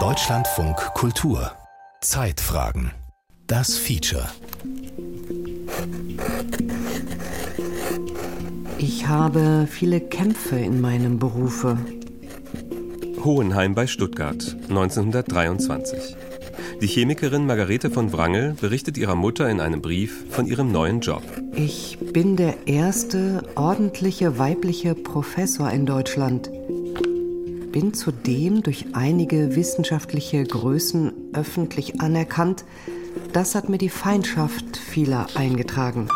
Deutschlandfunk Kultur Zeitfragen Das Feature Ich habe viele Kämpfe in meinem Berufe. Hohenheim bei Stuttgart, 1923. Die Chemikerin Margarete von Wrangel berichtet ihrer Mutter in einem Brief von ihrem neuen Job. Ich bin der erste ordentliche weibliche Professor in Deutschland. Bin zudem durch einige wissenschaftliche Größen öffentlich anerkannt. Das hat mir die Feindschaft vieler eingetragen.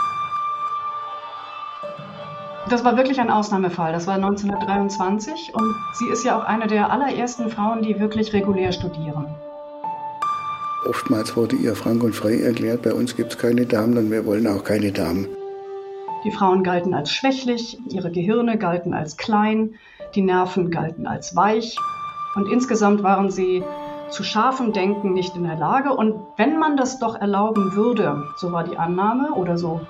Das war wirklich ein Ausnahmefall. Das war 1923 und sie ist ja auch eine der allerersten Frauen, die wirklich regulär studieren. Oftmals wurde ihr frank und frei erklärt, bei uns gibt es keine Damen und wir wollen auch keine Damen. Die Frauen galten als schwächlich, ihre Gehirne galten als klein, die Nerven galten als weich und insgesamt waren sie zu scharfem Denken nicht in der Lage. Und wenn man das doch erlauben würde, so war die Annahme oder so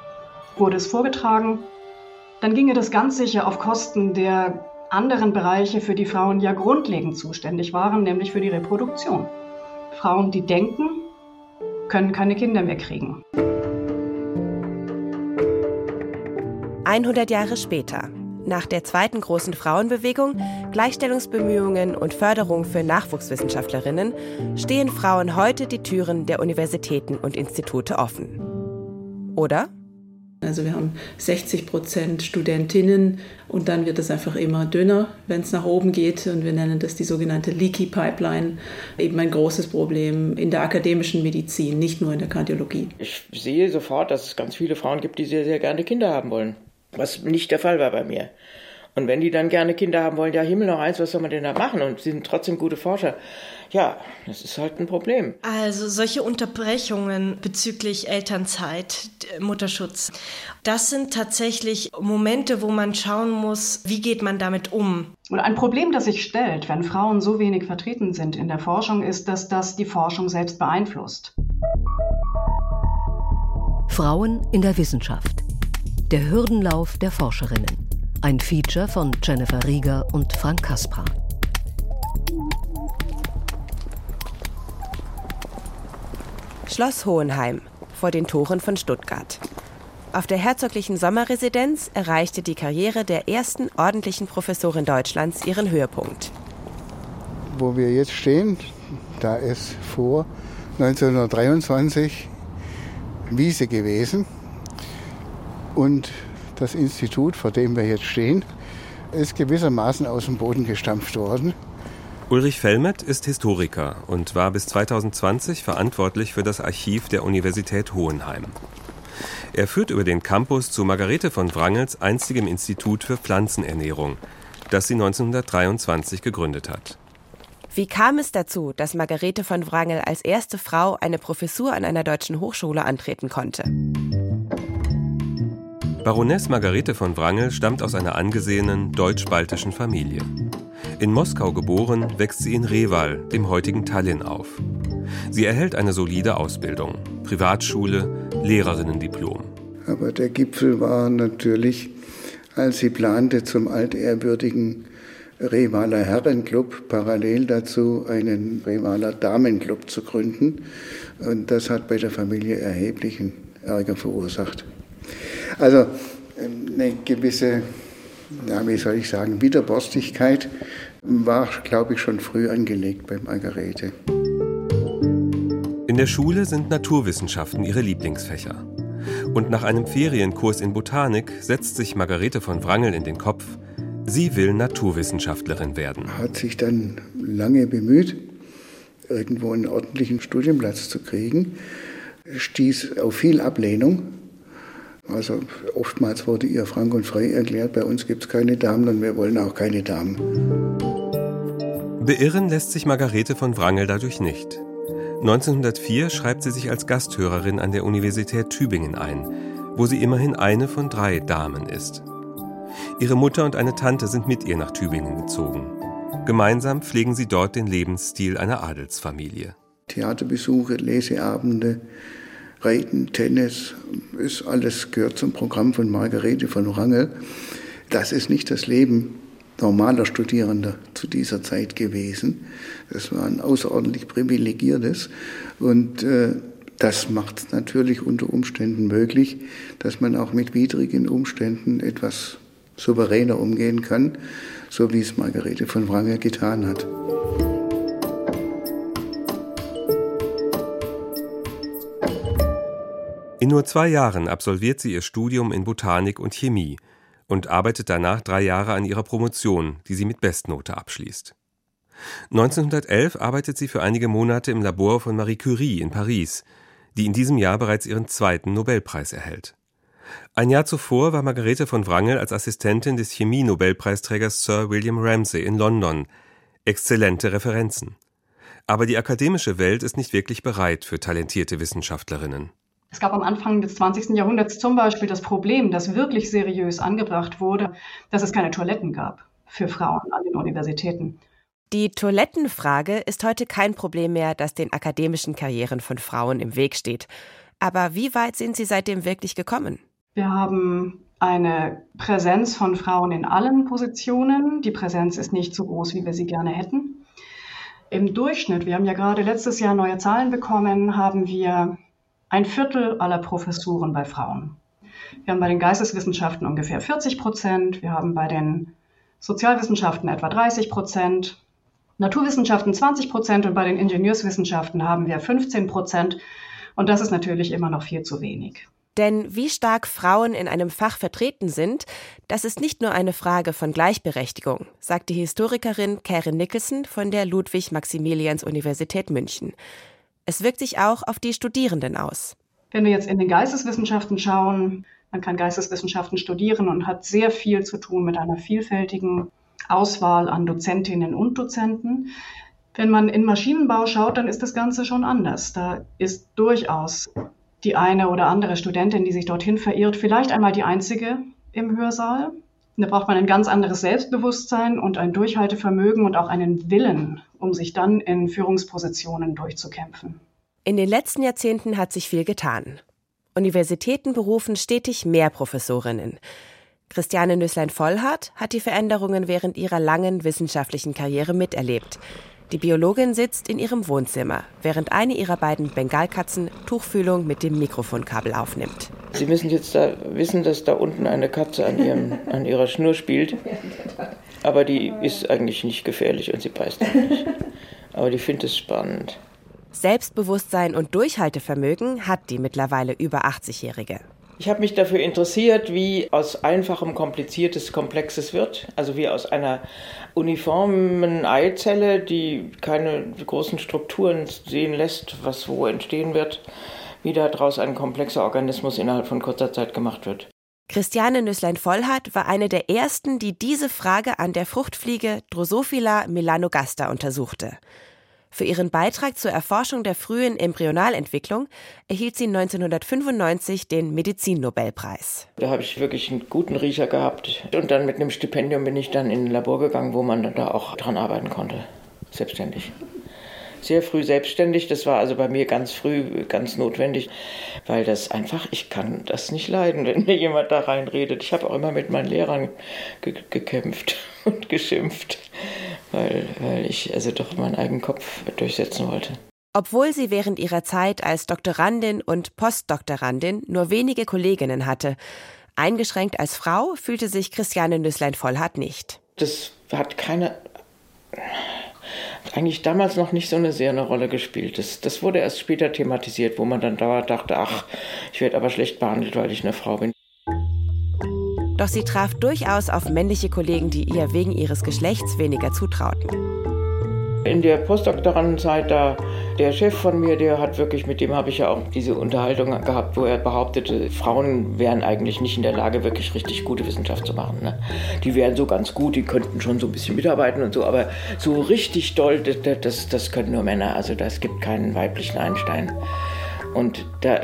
wurde es vorgetragen, dann ginge das ganz sicher auf Kosten der anderen Bereiche, für die Frauen ja grundlegend zuständig waren, nämlich für die Reproduktion. Frauen, die denken, können keine Kinder mehr kriegen. 100 Jahre später, nach der zweiten großen Frauenbewegung, Gleichstellungsbemühungen und Förderung für Nachwuchswissenschaftlerinnen, stehen Frauen heute die Türen der Universitäten und Institute offen. Oder? Also wir haben 60 Prozent Studentinnen und dann wird es einfach immer dünner, wenn es nach oben geht. Und wir nennen das die sogenannte Leaky Pipeline. Eben ein großes Problem in der akademischen Medizin, nicht nur in der Kardiologie. Ich sehe sofort, dass es ganz viele Frauen gibt, die sehr, sehr gerne Kinder haben wollen. Was nicht der Fall war bei mir. Und wenn die dann gerne Kinder haben wollen, ja Himmel noch eins, was soll man denn da machen? Und sie sind trotzdem gute Forscher. Ja, das ist halt ein Problem. Also solche Unterbrechungen bezüglich Elternzeit, Mutterschutz, das sind tatsächlich Momente, wo man schauen muss, wie geht man damit um. Und ein Problem, das sich stellt, wenn Frauen so wenig vertreten sind in der Forschung, ist, dass das die Forschung selbst beeinflusst. Frauen in der Wissenschaft. Der Hürdenlauf der Forscherinnen. Ein Feature von Jennifer Rieger und Frank Kaspar. Schloss Hohenheim vor den Toren von Stuttgart. Auf der herzoglichen Sommerresidenz erreichte die Karriere der ersten ordentlichen Professorin Deutschlands ihren Höhepunkt. Wo wir jetzt stehen, da ist vor 1923 Wiese gewesen. Und das Institut, vor dem wir jetzt stehen, ist gewissermaßen aus dem Boden gestampft worden. Ulrich Fellmet ist Historiker und war bis 2020 verantwortlich für das Archiv der Universität Hohenheim. Er führt über den Campus zu Margarete von Wrangels einstigem Institut für Pflanzenernährung, das sie 1923 gegründet hat. Wie kam es dazu, dass Margarete von Wrangel als erste Frau eine Professur an einer deutschen Hochschule antreten konnte? Baroness Margarete von Wrangel stammt aus einer angesehenen deutsch-baltischen Familie. In Moskau geboren, wächst sie in Reval, dem heutigen Tallinn, auf. Sie erhält eine solide Ausbildung, Privatschule, Lehrerinnendiplom. Aber der Gipfel war natürlich, als sie plante, zum altehrwürdigen Revaler Herrenclub parallel dazu einen Revaler Damenclub zu gründen. Und das hat bei der Familie erheblichen Ärger verursacht. Also ähm, eine gewisse, ja, wie soll ich sagen, Widerborstigkeit war, glaube ich, schon früh angelegt bei Margarete. In der Schule sind Naturwissenschaften ihre Lieblingsfächer. Und nach einem Ferienkurs in Botanik setzt sich Margarete von Wrangel in den Kopf, sie will Naturwissenschaftlerin werden. Hat sich dann lange bemüht, irgendwo einen ordentlichen Studienplatz zu kriegen, stieß auf viel Ablehnung also oftmals wurde ihr frank und frei erklärt, bei uns gibt es keine Damen und wir wollen auch keine Damen. Beirren lässt sich Margarete von Wrangel dadurch nicht. 1904 schreibt sie sich als Gasthörerin an der Universität Tübingen ein, wo sie immerhin eine von drei Damen ist. Ihre Mutter und eine Tante sind mit ihr nach Tübingen gezogen. Gemeinsam pflegen sie dort den Lebensstil einer Adelsfamilie. Theaterbesuche, Leseabende, Reiten, Tennis, ist alles gehört zum Programm von Margarete von Rangel. Das ist nicht das Leben, normaler Studierender zu dieser Zeit gewesen. Das war ein außerordentlich privilegiertes und äh, das macht es natürlich unter Umständen möglich, dass man auch mit widrigen Umständen etwas souveräner umgehen kann, so wie es Margarete von Wrangel getan hat. In nur zwei Jahren absolviert sie ihr Studium in Botanik und Chemie und arbeitet danach drei Jahre an ihrer Promotion, die sie mit Bestnote abschließt. 1911 arbeitet sie für einige Monate im Labor von Marie Curie in Paris, die in diesem Jahr bereits ihren zweiten Nobelpreis erhält. Ein Jahr zuvor war Margarete von Wrangel als Assistentin des Chemie-Nobelpreisträgers Sir William Ramsay in London. Exzellente Referenzen. Aber die akademische Welt ist nicht wirklich bereit für talentierte Wissenschaftlerinnen. Es gab am Anfang des 20. Jahrhunderts zum Beispiel das Problem, das wirklich seriös angebracht wurde, dass es keine Toiletten gab für Frauen an den Universitäten. Die Toilettenfrage ist heute kein Problem mehr, das den akademischen Karrieren von Frauen im Weg steht. Aber wie weit sind Sie seitdem wirklich gekommen? Wir haben eine Präsenz von Frauen in allen Positionen. Die Präsenz ist nicht so groß, wie wir sie gerne hätten. Im Durchschnitt, wir haben ja gerade letztes Jahr neue Zahlen bekommen, haben wir ein Viertel aller Professuren bei Frauen. Wir haben bei den Geisteswissenschaften ungefähr 40 Prozent, wir haben bei den Sozialwissenschaften etwa 30 Prozent, Naturwissenschaften 20 Prozent und bei den Ingenieurswissenschaften haben wir 15 Prozent. Und das ist natürlich immer noch viel zu wenig. Denn wie stark Frauen in einem Fach vertreten sind, das ist nicht nur eine Frage von Gleichberechtigung, sagt die Historikerin Karen Nicholson von der Ludwig-Maximilians-Universität München. Es wirkt sich auch auf die Studierenden aus. Wenn wir jetzt in den Geisteswissenschaften schauen, man kann Geisteswissenschaften studieren und hat sehr viel zu tun mit einer vielfältigen Auswahl an Dozentinnen und Dozenten. Wenn man in Maschinenbau schaut, dann ist das Ganze schon anders. Da ist durchaus die eine oder andere Studentin, die sich dorthin verirrt, vielleicht einmal die einzige im Hörsaal. Da braucht man ein ganz anderes Selbstbewusstsein und ein Durchhaltevermögen und auch einen Willen, um sich dann in Führungspositionen durchzukämpfen. In den letzten Jahrzehnten hat sich viel getan. Universitäten berufen stetig mehr Professorinnen. Christiane Nüsslein-Vollhardt hat die Veränderungen während ihrer langen wissenschaftlichen Karriere miterlebt. Die Biologin sitzt in ihrem Wohnzimmer, während eine ihrer beiden Bengalkatzen Tuchfühlung mit dem Mikrofonkabel aufnimmt. Sie müssen jetzt da wissen, dass da unten eine Katze an, ihrem, an ihrer Schnur spielt. Aber die ist eigentlich nicht gefährlich und sie beißt auch nicht. Aber die findet es spannend. Selbstbewusstsein und Durchhaltevermögen hat die mittlerweile über 80-Jährige. Ich habe mich dafür interessiert, wie aus einfachem kompliziertes Komplexes wird. Also wie aus einer uniformen Eizelle, die keine großen Strukturen sehen lässt, was wo entstehen wird, wie daraus ein komplexer Organismus innerhalb von kurzer Zeit gemacht wird. Christiane Nüsslein-Vollhardt war eine der ersten, die diese Frage an der Fruchtfliege Drosophila melanogaster untersuchte. Für ihren Beitrag zur Erforschung der frühen Embryonalentwicklung erhielt sie 1995 den Medizinnobelpreis. Da habe ich wirklich einen guten Riecher gehabt. Und dann mit einem Stipendium bin ich dann in ein Labor gegangen, wo man da auch dran arbeiten konnte, selbstständig sehr früh selbstständig. Das war also bei mir ganz früh ganz notwendig, weil das einfach, ich kann das nicht leiden, wenn mir jemand da reinredet. Ich habe auch immer mit meinen Lehrern ge gekämpft und geschimpft, weil, weil ich also doch meinen eigenen Kopf durchsetzen wollte. Obwohl sie während ihrer Zeit als Doktorandin und Postdoktorandin nur wenige Kolleginnen hatte, eingeschränkt als Frau fühlte sich Christiane Nüsslein-Vollhardt nicht. Das hat keine eigentlich damals noch nicht so eine sehr eine Rolle gespielt. Das, das wurde erst später thematisiert, wo man dann da dachte, ach, ich werde aber schlecht behandelt, weil ich eine Frau bin. Doch sie traf durchaus auf männliche Kollegen, die ihr wegen ihres Geschlechts weniger zutrauten. In der Postdoktorandenzeit da, der Chef von mir, der hat wirklich, mit dem habe ich ja auch diese Unterhaltung gehabt, wo er behauptete, Frauen wären eigentlich nicht in der Lage, wirklich richtig gute Wissenschaft zu machen. Ne? Die wären so ganz gut, die könnten schon so ein bisschen mitarbeiten und so, aber so richtig doll, das, das, das können nur Männer. Also es gibt keinen weiblichen Einstein. Und da,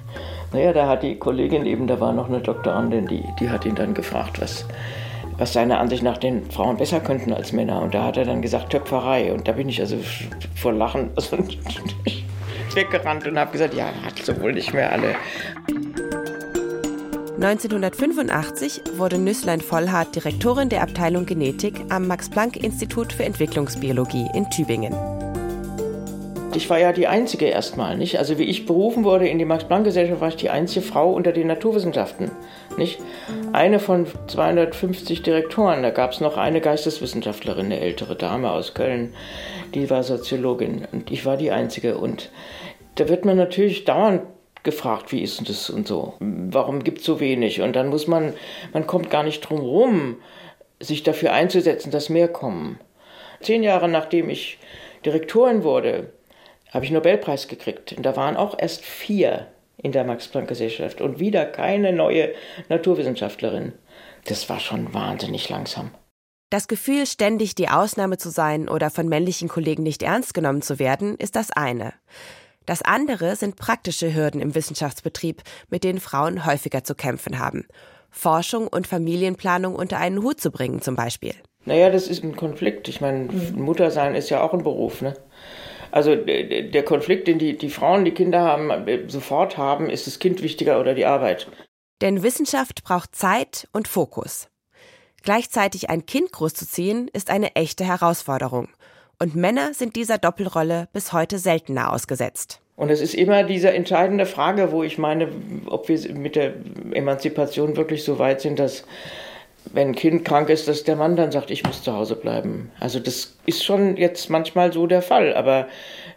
naja, da hat die Kollegin eben, da war noch eine Doktorandin, die, die hat ihn dann gefragt, was, was seiner Ansicht nach den Frauen besser könnten als Männer. Und da hat er dann gesagt, Töpferei. Und da bin ich also vor Lachen also weggerannt und habe gesagt, ja, hat so wohl nicht mehr alle. 1985 wurde Nüsslein Vollhardt Direktorin der Abteilung Genetik am Max-Planck-Institut für Entwicklungsbiologie in Tübingen. Ich war ja die Einzige erstmal, nicht? Also wie ich berufen wurde in die Max-Planck-Gesellschaft, war ich die einzige Frau unter den Naturwissenschaften, nicht? Eine von 250 Direktoren. Da gab es noch eine Geisteswissenschaftlerin, eine ältere Dame aus Köln, die war Soziologin und ich war die Einzige. Und da wird man natürlich dauernd gefragt, wie ist das und so. Warum gibt es so wenig? Und dann muss man, man kommt gar nicht drum rum, sich dafür einzusetzen, dass mehr kommen. Zehn Jahre nachdem ich Direktorin wurde, habe ich einen Nobelpreis gekriegt. Und da waren auch erst vier in der Max-Planck-Gesellschaft und wieder keine neue Naturwissenschaftlerin. Das war schon wahnsinnig langsam. Das Gefühl, ständig die Ausnahme zu sein oder von männlichen Kollegen nicht ernst genommen zu werden, ist das eine. Das andere sind praktische Hürden im Wissenschaftsbetrieb, mit denen Frauen häufiger zu kämpfen haben. Forschung und Familienplanung unter einen Hut zu bringen zum Beispiel. Naja, das ist ein Konflikt. Ich meine, Muttersein ist ja auch ein Beruf. Ne? Also der Konflikt, den die, die Frauen, die Kinder haben, sofort haben, ist das Kind wichtiger oder die Arbeit. Denn Wissenschaft braucht Zeit und Fokus. Gleichzeitig ein Kind großzuziehen, ist eine echte Herausforderung. Und Männer sind dieser Doppelrolle bis heute seltener ausgesetzt. Und es ist immer diese entscheidende Frage, wo ich meine, ob wir mit der Emanzipation wirklich so weit sind, dass wenn ein Kind krank ist, dass der Mann dann sagt, ich muss zu Hause bleiben. Also das ist schon jetzt manchmal so der Fall, aber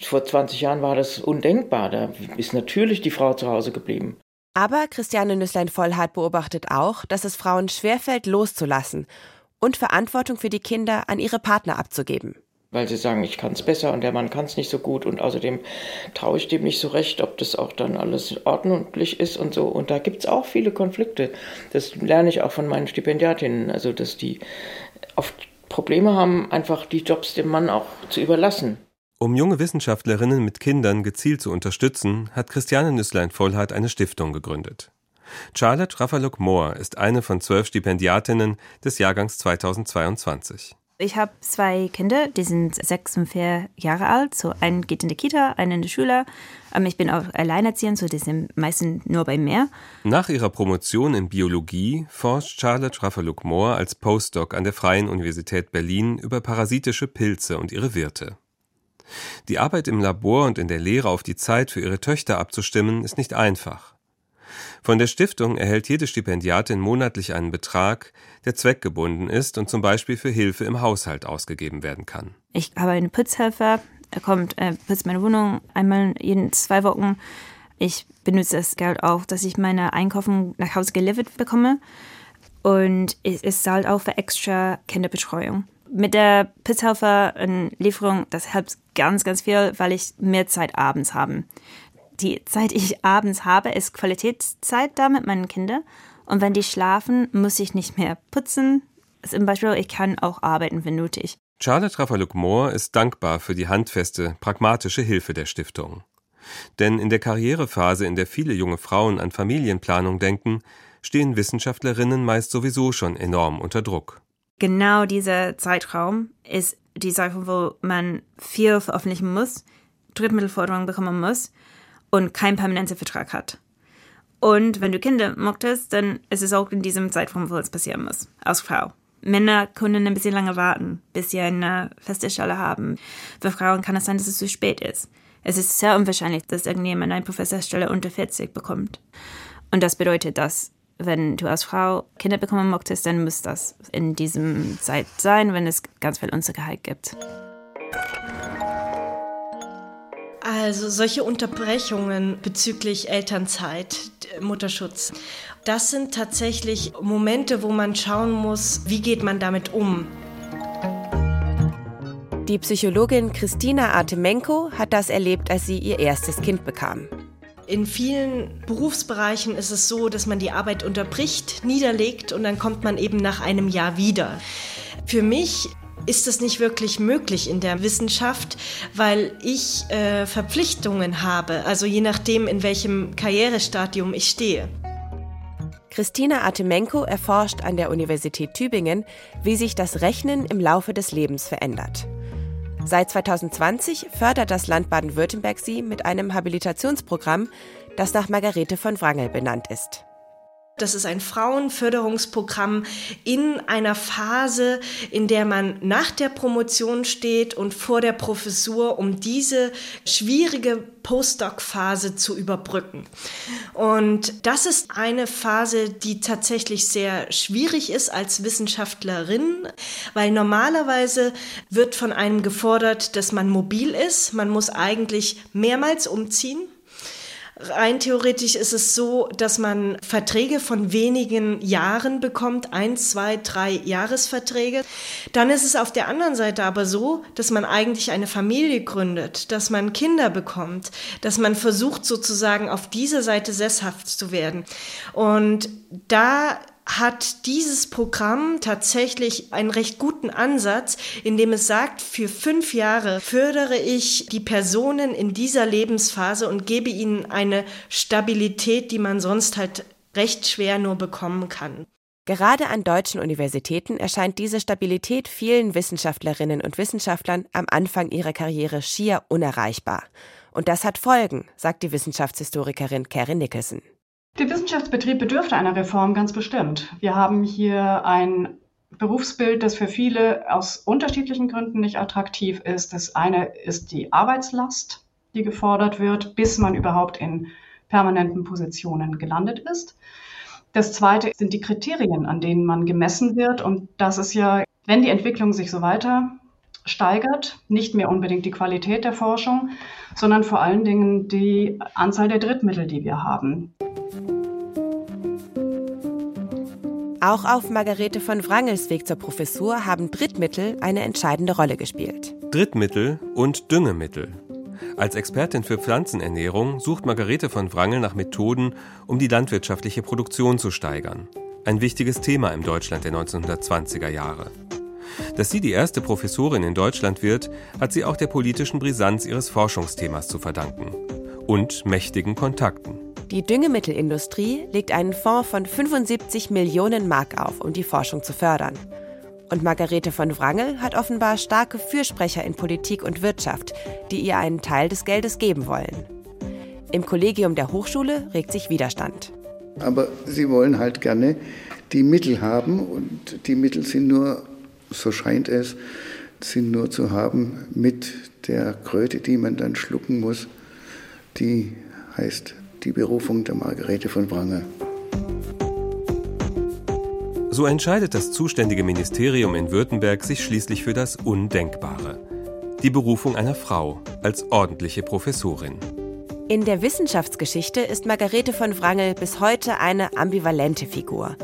vor 20 Jahren war das undenkbar. Da ist natürlich die Frau zu Hause geblieben. Aber Christiane Nüsslein-Vollhardt beobachtet auch, dass es Frauen schwerfällt, loszulassen und Verantwortung für die Kinder an ihre Partner abzugeben weil sie sagen, ich kann es besser und der Mann kann es nicht so gut und außerdem traue ich dem nicht so recht, ob das auch dann alles ordentlich ist und so. Und da gibt es auch viele Konflikte. Das lerne ich auch von meinen Stipendiatinnen, also dass die oft Probleme haben, einfach die Jobs dem Mann auch zu überlassen. Um junge Wissenschaftlerinnen mit Kindern gezielt zu unterstützen, hat Christiane Nüsslein-Vollhardt eine Stiftung gegründet. Charlotte Raffaluck-Mohr ist eine von zwölf Stipendiatinnen des Jahrgangs 2022. Ich habe zwei Kinder, die sind sechs und vier Jahre alt. So ein geht in die Kita, einer in die Schule. Ähm, ich bin auch alleinerziehend, so die sind meistens nur bei mir. Nach ihrer Promotion in Biologie forscht Charlotte Raffaluck-Mohr als Postdoc an der Freien Universität Berlin über parasitische Pilze und ihre Wirte. Die Arbeit im Labor und in der Lehre auf die Zeit für ihre Töchter abzustimmen, ist nicht einfach. Von der Stiftung erhält jede Stipendiatin monatlich einen Betrag, der zweckgebunden ist und zum Beispiel für Hilfe im Haushalt ausgegeben werden kann. Ich habe einen Putzhelfer, er kommt, er putzt meine Wohnung einmal jeden zwei Wochen. Ich benutze das Geld auch, dass ich meine Einkaufen nach Hause geliefert bekomme. Und es zahlt auch für extra Kinderbetreuung. Mit der Putzhelfer Lieferung, das hilft ganz, ganz viel, weil ich mehr Zeit abends habe die Zeit, die ich abends habe, ist Qualitätszeit da mit meinen Kindern. Und wenn die schlafen, muss ich nicht mehr putzen. Zum Beispiel, ich kann auch arbeiten, wenn nötig. Charlotte Raffaluc-Mohr ist dankbar für die handfeste, pragmatische Hilfe der Stiftung. Denn in der Karrierephase, in der viele junge Frauen an Familienplanung denken, stehen Wissenschaftlerinnen meist sowieso schon enorm unter Druck. Genau dieser Zeitraum ist die Sache, wo man viel veröffentlichen muss, Drittmittelforderungen bekommen muss und keinen permanenten Vertrag hat. Und wenn du Kinder möchtest, dann ist es auch in diesem Zeitraum, wo es passieren muss, als Frau. Männer können ein bisschen lange warten, bis sie eine feste Stelle haben. Für Frauen kann es sein, dass es zu spät ist. Es ist sehr unwahrscheinlich, dass irgendjemand eine Professorstelle unter 40 bekommt. Und das bedeutet, dass wenn du als Frau Kinder bekommen möchtest, dann muss das in diesem Zeit sein, wenn es ganz viel Unsicherheit gibt. Also solche Unterbrechungen bezüglich Elternzeit, Mutterschutz, das sind tatsächlich Momente, wo man schauen muss, wie geht man damit um. Die Psychologin Christina Artemenko hat das erlebt, als sie ihr erstes Kind bekam. In vielen Berufsbereichen ist es so, dass man die Arbeit unterbricht, niederlegt und dann kommt man eben nach einem Jahr wieder. Für mich ist das nicht wirklich möglich in der Wissenschaft, weil ich äh, Verpflichtungen habe, also je nachdem, in welchem Karrierestadium ich stehe. Christina Artemenko erforscht an der Universität Tübingen, wie sich das Rechnen im Laufe des Lebens verändert. Seit 2020 fördert das Land Baden-Württemberg sie mit einem Habilitationsprogramm, das nach Margarete von Wrangel benannt ist. Das ist ein Frauenförderungsprogramm in einer Phase, in der man nach der Promotion steht und vor der Professur, um diese schwierige Postdoc-Phase zu überbrücken. Und das ist eine Phase, die tatsächlich sehr schwierig ist als Wissenschaftlerin, weil normalerweise wird von einem gefordert, dass man mobil ist. Man muss eigentlich mehrmals umziehen. Rein theoretisch ist es so, dass man Verträge von wenigen Jahren bekommt, ein, zwei, drei Jahresverträge. Dann ist es auf der anderen Seite aber so, dass man eigentlich eine Familie gründet, dass man Kinder bekommt, dass man versucht sozusagen auf dieser Seite sesshaft zu werden. Und da hat dieses Programm tatsächlich einen recht guten Ansatz, indem es sagt, für fünf Jahre fördere ich die Personen in dieser Lebensphase und gebe ihnen eine Stabilität, die man sonst halt recht schwer nur bekommen kann. Gerade an deutschen Universitäten erscheint diese Stabilität vielen Wissenschaftlerinnen und Wissenschaftlern am Anfang ihrer Karriere schier unerreichbar. Und das hat Folgen, sagt die Wissenschaftshistorikerin Karen Nicholson. Der Wissenschaftsbetrieb bedürfte einer Reform ganz bestimmt. Wir haben hier ein Berufsbild, das für viele aus unterschiedlichen Gründen nicht attraktiv ist. Das eine ist die Arbeitslast, die gefordert wird, bis man überhaupt in permanenten Positionen gelandet ist. Das zweite sind die Kriterien, an denen man gemessen wird. Und das ist ja, wenn die Entwicklung sich so weiter steigert, nicht mehr unbedingt die Qualität der Forschung, sondern vor allen Dingen die Anzahl der Drittmittel, die wir haben. Auch auf Margarete von Wrangels Weg zur Professur haben Drittmittel eine entscheidende Rolle gespielt. Drittmittel und Düngemittel. Als Expertin für Pflanzenernährung sucht Margarete von Wrangel nach Methoden, um die landwirtschaftliche Produktion zu steigern. Ein wichtiges Thema im Deutschland der 1920er Jahre. Dass sie die erste Professorin in Deutschland wird, hat sie auch der politischen Brisanz ihres Forschungsthemas zu verdanken und mächtigen Kontakten. Die Düngemittelindustrie legt einen Fonds von 75 Millionen Mark auf, um die Forschung zu fördern. Und Margarete von Wrangel hat offenbar starke Fürsprecher in Politik und Wirtschaft, die ihr einen Teil des Geldes geben wollen. Im Kollegium der Hochschule regt sich Widerstand. Aber sie wollen halt gerne die Mittel haben und die Mittel sind nur, so scheint es, sind nur zu haben mit der Kröte, die man dann schlucken muss, die heißt die Berufung der Margarete von Wrangel. So entscheidet das zuständige Ministerium in Württemberg sich schließlich für das Undenkbare. Die Berufung einer Frau als ordentliche Professorin. In der Wissenschaftsgeschichte ist Margarete von Wrangel bis heute eine ambivalente Figur.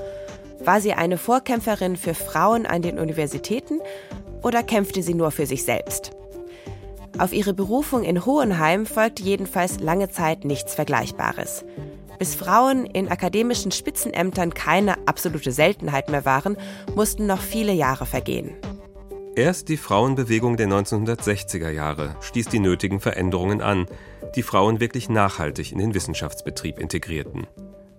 War sie eine Vorkämpferin für Frauen an den Universitäten oder kämpfte sie nur für sich selbst? Auf ihre Berufung in Hohenheim folgte jedenfalls lange Zeit nichts Vergleichbares. Bis Frauen in akademischen Spitzenämtern keine absolute Seltenheit mehr waren, mussten noch viele Jahre vergehen. Erst die Frauenbewegung der 1960er Jahre stieß die nötigen Veränderungen an, die Frauen wirklich nachhaltig in den Wissenschaftsbetrieb integrierten.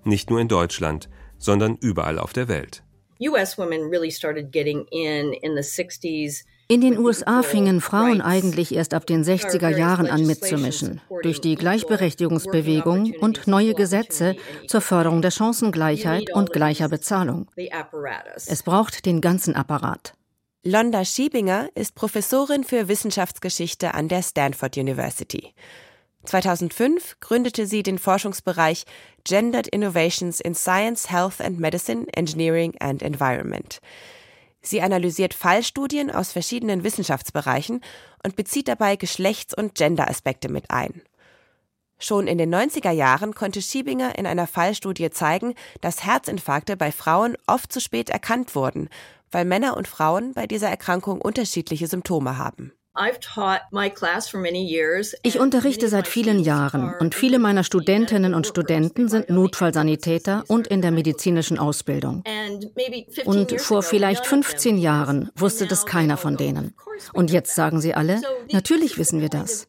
Nicht nur in Deutschland, sondern überall auf der Welt. US women really started getting in in the 60s in den USA fingen Frauen eigentlich erst ab den 60er Jahren an mitzumischen, durch die Gleichberechtigungsbewegung und neue Gesetze zur Förderung der Chancengleichheit und gleicher Bezahlung. Es braucht den ganzen Apparat. Londa Schiebinger ist Professorin für Wissenschaftsgeschichte an der Stanford University. 2005 gründete sie den Forschungsbereich Gendered Innovations in Science, Health and Medicine, Engineering and Environment. Sie analysiert Fallstudien aus verschiedenen Wissenschaftsbereichen und bezieht dabei Geschlechts- und Genderaspekte mit ein. Schon in den 90er Jahren konnte Schiebinger in einer Fallstudie zeigen, dass Herzinfarkte bei Frauen oft zu spät erkannt wurden, weil Männer und Frauen bei dieser Erkrankung unterschiedliche Symptome haben. Ich unterrichte seit vielen Jahren und viele meiner Studentinnen und Studenten sind Notfallsanitäter und in der medizinischen Ausbildung. Und vor vielleicht 15 Jahren wusste das keiner von denen. Und jetzt sagen sie alle, natürlich wissen wir das.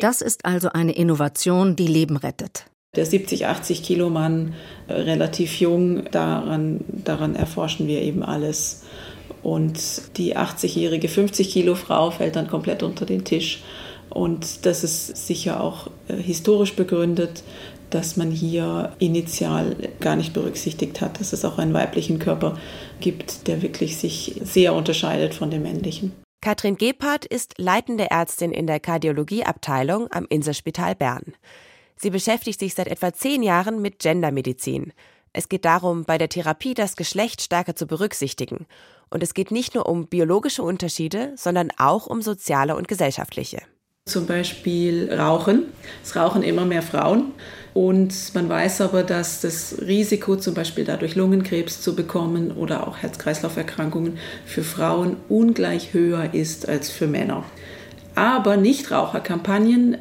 Das ist also eine Innovation, die Leben rettet. Der 70, 80 Kilo Mann, äh, relativ jung, daran, daran erforschen wir eben alles. Und die 80-jährige 50 Kilo Frau fällt dann komplett unter den Tisch. Und das ist sicher auch äh, historisch begründet, dass man hier initial gar nicht berücksichtigt hat, dass es auch einen weiblichen Körper gibt, der wirklich sich sehr unterscheidet von dem männlichen. Katrin Gebhardt ist leitende Ärztin in der Kardiologieabteilung am Inselspital Bern. Sie beschäftigt sich seit etwa zehn Jahren mit Gendermedizin. Es geht darum, bei der Therapie das Geschlecht stärker zu berücksichtigen. Und es geht nicht nur um biologische Unterschiede, sondern auch um soziale und gesellschaftliche. Zum Beispiel Rauchen. Es rauchen immer mehr Frauen. Und man weiß aber, dass das Risiko, zum Beispiel dadurch Lungenkrebs zu bekommen oder auch Herz-Kreislauf-Erkrankungen für Frauen ungleich höher ist als für Männer. Aber Nichtraucherkampagnen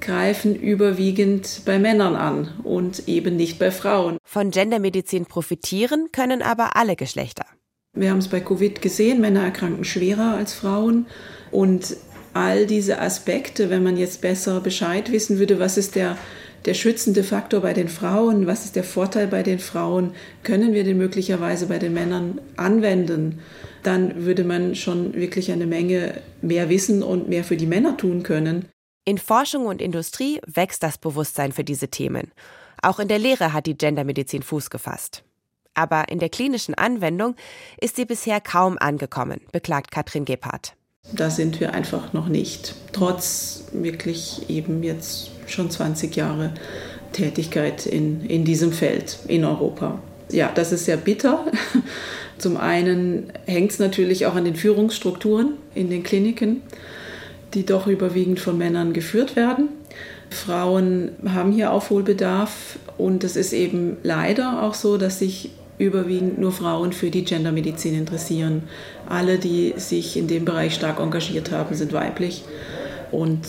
greifen überwiegend bei Männern an und eben nicht bei Frauen. Von Gendermedizin profitieren können aber alle Geschlechter. Wir haben es bei Covid gesehen, Männer erkranken schwerer als Frauen und all diese Aspekte, wenn man jetzt besser Bescheid wissen würde, was ist der der schützende Faktor bei den Frauen, was ist der Vorteil bei den Frauen, können wir den möglicherweise bei den Männern anwenden, dann würde man schon wirklich eine Menge mehr wissen und mehr für die Männer tun können. In Forschung und Industrie wächst das Bewusstsein für diese Themen. Auch in der Lehre hat die Gendermedizin Fuß gefasst. Aber in der klinischen Anwendung ist sie bisher kaum angekommen, beklagt Katrin Gebhardt. Da sind wir einfach noch nicht, trotz wirklich eben jetzt schon 20 Jahre Tätigkeit in, in diesem Feld in Europa. Ja, das ist sehr bitter. Zum einen hängt es natürlich auch an den Führungsstrukturen in den Kliniken, die doch überwiegend von Männern geführt werden. Frauen haben hier Aufholbedarf und es ist eben leider auch so, dass sich überwiegend nur Frauen für die Gendermedizin interessieren. Alle, die sich in dem Bereich stark engagiert haben, sind weiblich. Und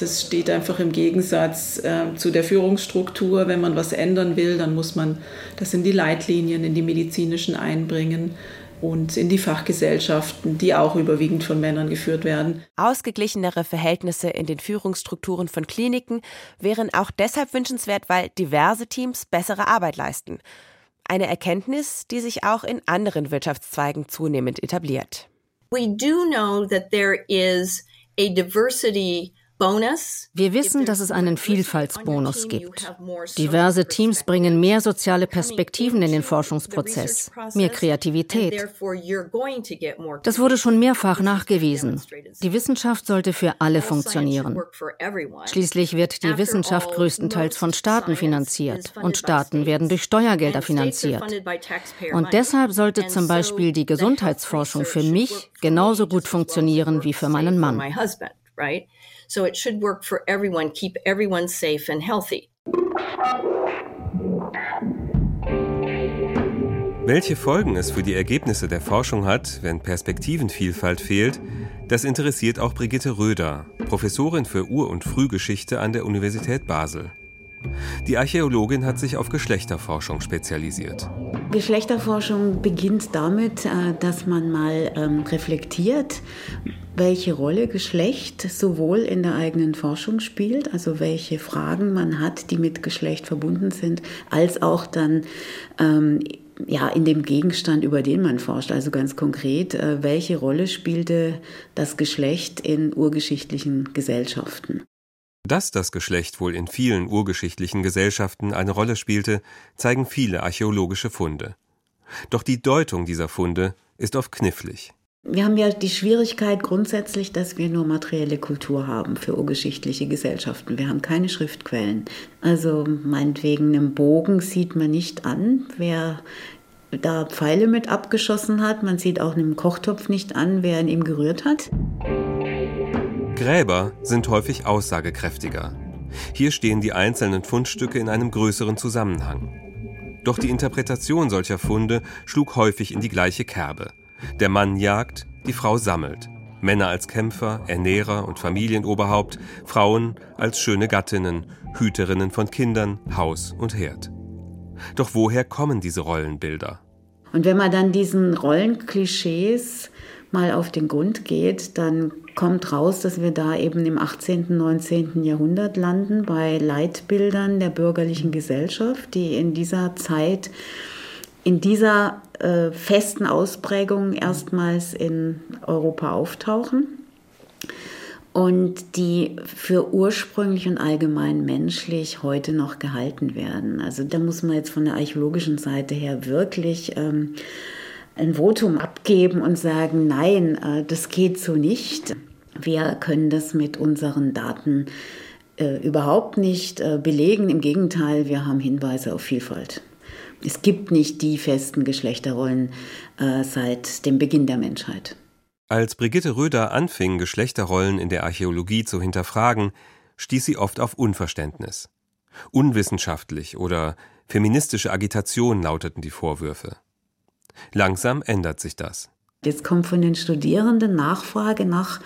das steht einfach im Gegensatz äh, zu der Führungsstruktur. Wenn man was ändern will, dann muss man das in die Leitlinien, in die medizinischen einbringen und in die Fachgesellschaften, die auch überwiegend von Männern geführt werden. Ausgeglichenere Verhältnisse in den Führungsstrukturen von Kliniken wären auch deshalb wünschenswert, weil diverse Teams bessere Arbeit leisten. Eine Erkenntnis, die sich auch in anderen Wirtschaftszweigen zunehmend etabliert. We do know that there is a diversity wir wissen, dass es einen Vielfaltsbonus gibt. Diverse Teams bringen mehr soziale Perspektiven in den Forschungsprozess, mehr Kreativität. Das wurde schon mehrfach nachgewiesen. Die Wissenschaft sollte für alle funktionieren. Schließlich wird die Wissenschaft größtenteils von Staaten finanziert und Staaten werden durch Steuergelder finanziert. Und deshalb sollte zum Beispiel die Gesundheitsforschung für mich genauso gut funktionieren wie für meinen Mann. So it should work for everyone, keep everyone safe and healthy. Welche Folgen es für die Ergebnisse der Forschung hat, wenn Perspektivenvielfalt fehlt, das interessiert auch Brigitte Röder, Professorin für Ur- und Frühgeschichte an der Universität Basel. Die Archäologin hat sich auf Geschlechterforschung spezialisiert. Geschlechterforschung beginnt damit, äh, dass man mal ähm, reflektiert, welche Rolle Geschlecht sowohl in der eigenen Forschung spielt, also welche Fragen man hat, die mit Geschlecht verbunden sind, als auch dann ähm, ja, in dem Gegenstand, über den man forscht. Also ganz konkret, äh, welche Rolle spielte das Geschlecht in urgeschichtlichen Gesellschaften? Dass das Geschlecht wohl in vielen urgeschichtlichen Gesellschaften eine Rolle spielte, zeigen viele archäologische Funde. Doch die Deutung dieser Funde ist oft knifflig. Wir haben ja die Schwierigkeit grundsätzlich, dass wir nur materielle Kultur haben für urgeschichtliche Gesellschaften. Wir haben keine Schriftquellen. Also meinetwegen einen Bogen sieht man nicht an, wer da Pfeile mit abgeschossen hat. Man sieht auch einen Kochtopf nicht an, wer in ihm gerührt hat. Gräber sind häufig aussagekräftiger. Hier stehen die einzelnen Fundstücke in einem größeren Zusammenhang. Doch die Interpretation solcher Funde schlug häufig in die gleiche Kerbe. Der Mann jagt, die Frau sammelt. Männer als Kämpfer, Ernährer und Familienoberhaupt, Frauen als schöne Gattinnen, Hüterinnen von Kindern, Haus und Herd. Doch woher kommen diese Rollenbilder? Und wenn man dann diesen Rollenklischees mal auf den Grund geht, dann kommt raus, dass wir da eben im 18., 19. Jahrhundert landen bei Leitbildern der bürgerlichen Gesellschaft, die in dieser Zeit, in dieser äh, festen Ausprägung erstmals in Europa auftauchen. und die für ursprünglich und allgemein menschlich heute noch gehalten werden. Also da muss man jetzt von der archäologischen Seite her wirklich ähm, ein Votum abgeben und sagen, nein, äh, das geht so nicht. Wir können das mit unseren Daten äh, überhaupt nicht äh, belegen. Im Gegenteil, wir haben Hinweise auf Vielfalt. Es gibt nicht die festen Geschlechterrollen äh, seit dem Beginn der Menschheit. Als Brigitte Röder anfing, Geschlechterrollen in der Archäologie zu hinterfragen, stieß sie oft auf Unverständnis. Unwissenschaftlich oder feministische Agitation lauteten die Vorwürfe. Langsam ändert sich das. Jetzt kommt von den Studierenden Nachfrage nach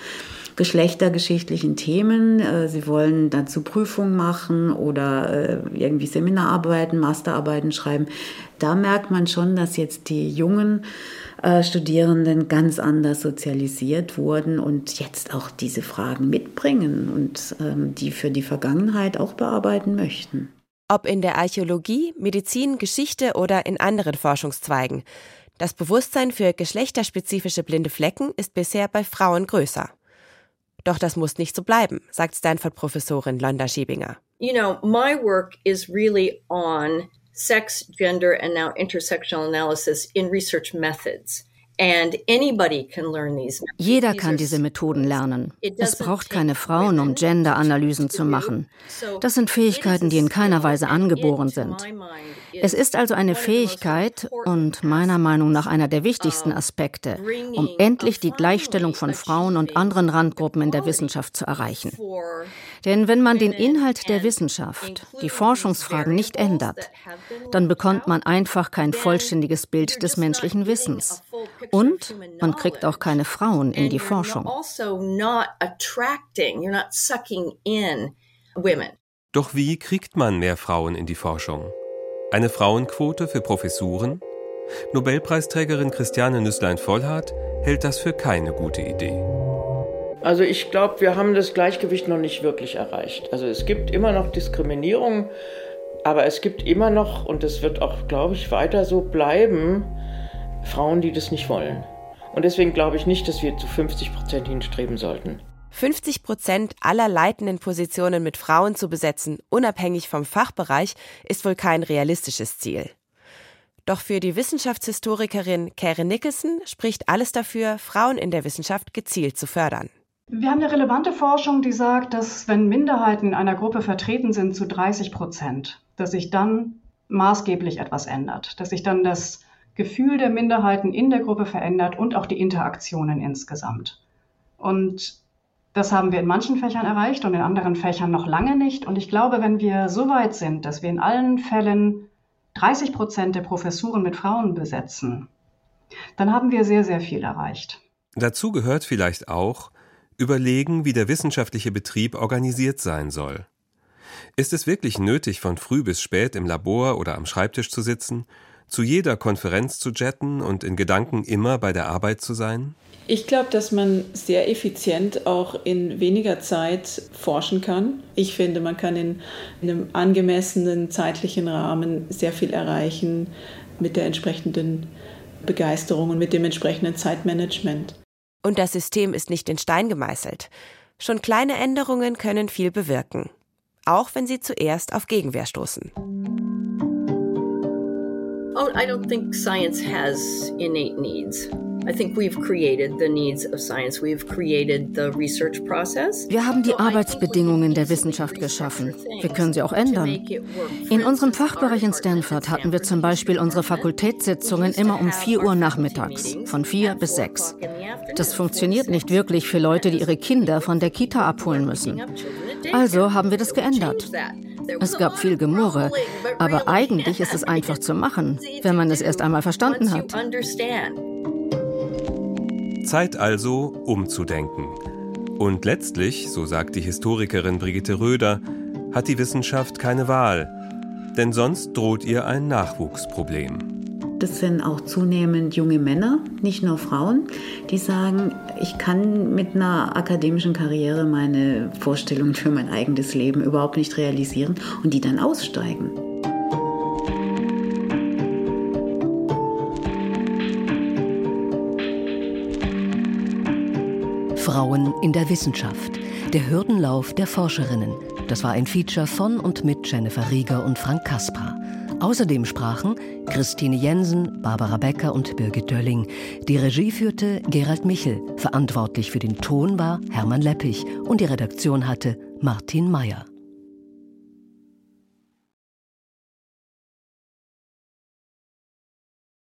geschlechtergeschichtlichen Themen. Äh, sie wollen dazu Prüfungen machen oder äh, irgendwie Seminararbeiten, Masterarbeiten schreiben. Da merkt man schon, dass jetzt die jungen äh, Studierenden ganz anders sozialisiert wurden und jetzt auch diese Fragen mitbringen und ähm, die für die Vergangenheit auch bearbeiten möchten. Ob in der Archäologie, Medizin, Geschichte oder in anderen Forschungszweigen. Das Bewusstsein für geschlechterspezifische blinde Flecken ist bisher bei Frauen größer. Doch das muss nicht so bleiben, sagt Stanford-Professorin Londa Schiebinger. You know, my work is really on sex, gender, and now intersectional analysis in research methods. Jeder kann diese Methoden lernen. Es braucht keine Frauen, um Gender-Analysen zu machen. Das sind Fähigkeiten, die in keiner Weise angeboren sind. Es ist also eine Fähigkeit und meiner Meinung nach einer der wichtigsten Aspekte, um endlich die Gleichstellung von Frauen und anderen Randgruppen in der Wissenschaft zu erreichen. Denn wenn man den Inhalt der Wissenschaft, die Forschungsfragen nicht ändert, dann bekommt man einfach kein vollständiges Bild des menschlichen Wissens. Und man kriegt auch keine Frauen in die Forschung. Doch wie kriegt man mehr Frauen in die Forschung? Eine Frauenquote für Professuren? Nobelpreisträgerin Christiane Nüsslein-Vollhardt hält das für keine gute Idee. Also ich glaube, wir haben das Gleichgewicht noch nicht wirklich erreicht. Also es gibt immer noch Diskriminierung, aber es gibt immer noch, und das wird auch, glaube ich, weiter so bleiben, Frauen, die das nicht wollen. Und deswegen glaube ich nicht, dass wir zu 50 Prozent hinstreben sollten. 50 Prozent aller leitenden Positionen mit Frauen zu besetzen, unabhängig vom Fachbereich, ist wohl kein realistisches Ziel. Doch für die Wissenschaftshistorikerin Karen Nicholson spricht alles dafür, Frauen in der Wissenschaft gezielt zu fördern. Wir haben eine relevante Forschung, die sagt, dass wenn Minderheiten in einer Gruppe vertreten sind zu 30 Prozent, dass sich dann maßgeblich etwas ändert, dass sich dann das Gefühl der Minderheiten in der Gruppe verändert und auch die Interaktionen insgesamt. Und das haben wir in manchen Fächern erreicht und in anderen Fächern noch lange nicht. Und ich glaube, wenn wir so weit sind, dass wir in allen Fällen 30 Prozent der Professuren mit Frauen besetzen, dann haben wir sehr, sehr viel erreicht. Dazu gehört vielleicht auch, überlegen, wie der wissenschaftliche Betrieb organisiert sein soll. Ist es wirklich nötig, von früh bis spät im Labor oder am Schreibtisch zu sitzen zu jeder Konferenz zu jetten und in Gedanken immer bei der Arbeit zu sein? Ich glaube, dass man sehr effizient auch in weniger Zeit forschen kann. Ich finde, man kann in einem angemessenen zeitlichen Rahmen sehr viel erreichen mit der entsprechenden Begeisterung und mit dem entsprechenden Zeitmanagement. Und das System ist nicht in Stein gemeißelt. Schon kleine Änderungen können viel bewirken, auch wenn sie zuerst auf Gegenwehr stoßen. Oh, I don't think science has innate needs. I think we've created the needs of science. We've created the research process. Wir haben die Arbeitsbedingungen der Wissenschaft geschaffen. Wir können sie auch ändern. In unserem Fachbereich in Stanford hatten wir zum Beispiel unsere Fakultätssitzungen immer um 4 Uhr nachmittags, von 4 bis 6. Das funktioniert nicht wirklich für Leute, die ihre Kinder von der Kita abholen müssen. Also haben wir das geändert. Es gab viel Gemurre, aber eigentlich ist es einfach zu machen, wenn man es erst einmal verstanden hat. Zeit also, umzudenken. Und letztlich, so sagt die Historikerin Brigitte Röder, hat die Wissenschaft keine Wahl, denn sonst droht ihr ein Nachwuchsproblem. Das sind auch zunehmend junge Männer, nicht nur Frauen, die sagen, ich kann mit einer akademischen Karriere meine Vorstellungen für mein eigenes Leben überhaupt nicht realisieren und die dann aussteigen. Frauen in der Wissenschaft. Der Hürdenlauf der Forscherinnen. Das war ein Feature von und mit Jennifer Rieger und Frank Kaspar. Außerdem sprachen Christine Jensen, Barbara Becker und Birgit Dölling. Die Regie führte Gerald Michel. Verantwortlich für den Ton war Hermann Leppich und die Redaktion hatte Martin Mayer.